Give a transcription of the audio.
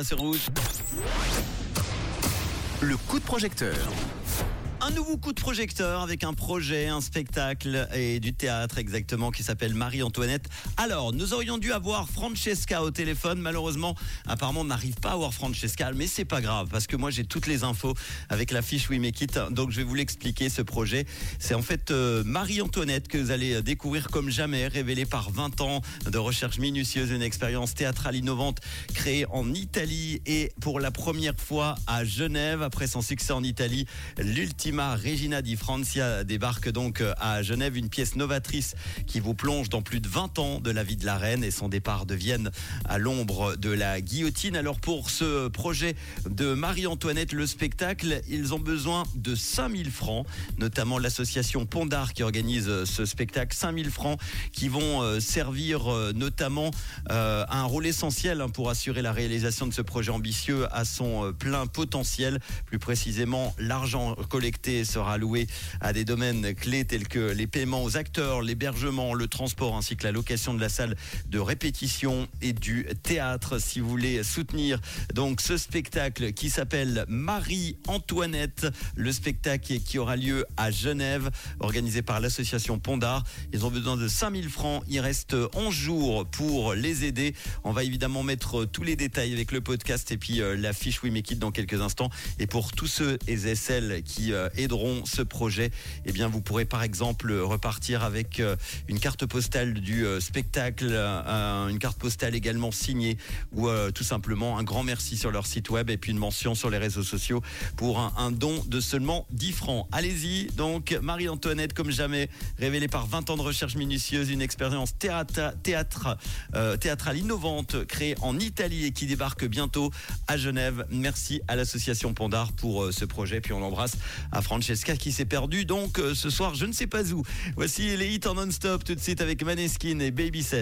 C'est rouge. Le coup de projecteur. Un nouveau coup de projecteur avec un projet, un spectacle et du théâtre exactement qui s'appelle Marie-Antoinette. Alors, nous aurions dû avoir Francesca au téléphone. Malheureusement, apparemment, on n'arrive pas à avoir Francesca, mais c'est pas grave parce que moi j'ai toutes les infos avec la fiche We Make It. Donc, je vais vous l'expliquer ce projet. C'est en fait euh, Marie-Antoinette que vous allez découvrir comme jamais, révélée par 20 ans de recherche minutieuse, une expérience théâtrale innovante créée en Italie et pour la première fois à Genève après son succès en Italie, l'ultime Regina di Francia débarque donc euh, à Genève, une pièce novatrice qui vous plonge dans plus de 20 ans de la vie de la reine et son départ de Vienne à l'ombre de la guillotine. Alors pour ce projet de Marie-Antoinette, le spectacle, ils ont besoin de 5000 francs, notamment l'association Pondard qui organise euh, ce spectacle, 5000 francs qui vont euh, servir notamment un rôle essentiel hein, pour assurer la réalisation de ce projet ambitieux à son plein potentiel, plus précisément l'argent collecté sera alloué à des domaines clés tels que les paiements aux acteurs, l'hébergement, le transport ainsi que la location de la salle de répétition et du théâtre. Si vous voulez soutenir donc ce spectacle qui s'appelle Marie-Antoinette, le spectacle qui aura lieu à Genève, organisé par l'association Pondard. Ils ont besoin de 5000 francs. Il reste 11 jours pour les aider. On va évidemment mettre tous les détails avec le podcast et puis euh, la fiche We Make It dans quelques instants. Et pour tous ceux et celles qui euh, aideront ce projet, eh bien vous pourrez par exemple repartir avec euh, une carte postale du euh, spectacle, une carte postale également signée ou tout simplement un grand merci sur leur site web et puis une mention sur les réseaux sociaux pour un, don de seulement 10 francs. Allez-y, donc Marie-Antoinette comme jamais, révélée par 20 ans de recherche minutieuse, une expérience théâtre, théâtrale innovante créée en Italie et qui débarque bientôt à Genève. Merci à l'association Pondard pour ce projet, puis on l'embrasse à Francesca qui s'est perdue donc euh, ce soir je ne sais pas où. Voici les hits en non-stop tout de suite avec Maneskin et Baby